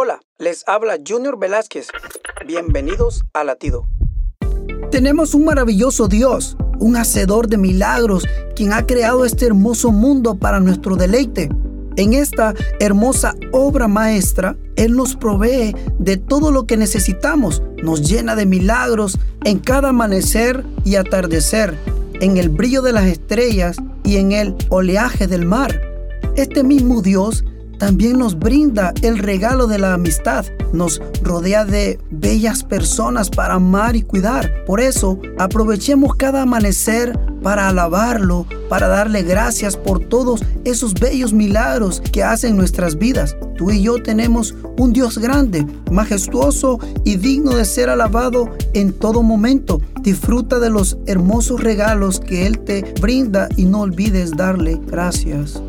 Hola, les habla Junior Velázquez. Bienvenidos a Latido. Tenemos un maravilloso Dios, un hacedor de milagros, quien ha creado este hermoso mundo para nuestro deleite. En esta hermosa obra maestra, Él nos provee de todo lo que necesitamos, nos llena de milagros en cada amanecer y atardecer, en el brillo de las estrellas y en el oleaje del mar. Este mismo Dios también nos brinda el regalo de la amistad, nos rodea de bellas personas para amar y cuidar. Por eso, aprovechemos cada amanecer para alabarlo, para darle gracias por todos esos bellos milagros que hacen nuestras vidas. Tú y yo tenemos un Dios grande, majestuoso y digno de ser alabado en todo momento. Disfruta de los hermosos regalos que Él te brinda y no olvides darle gracias.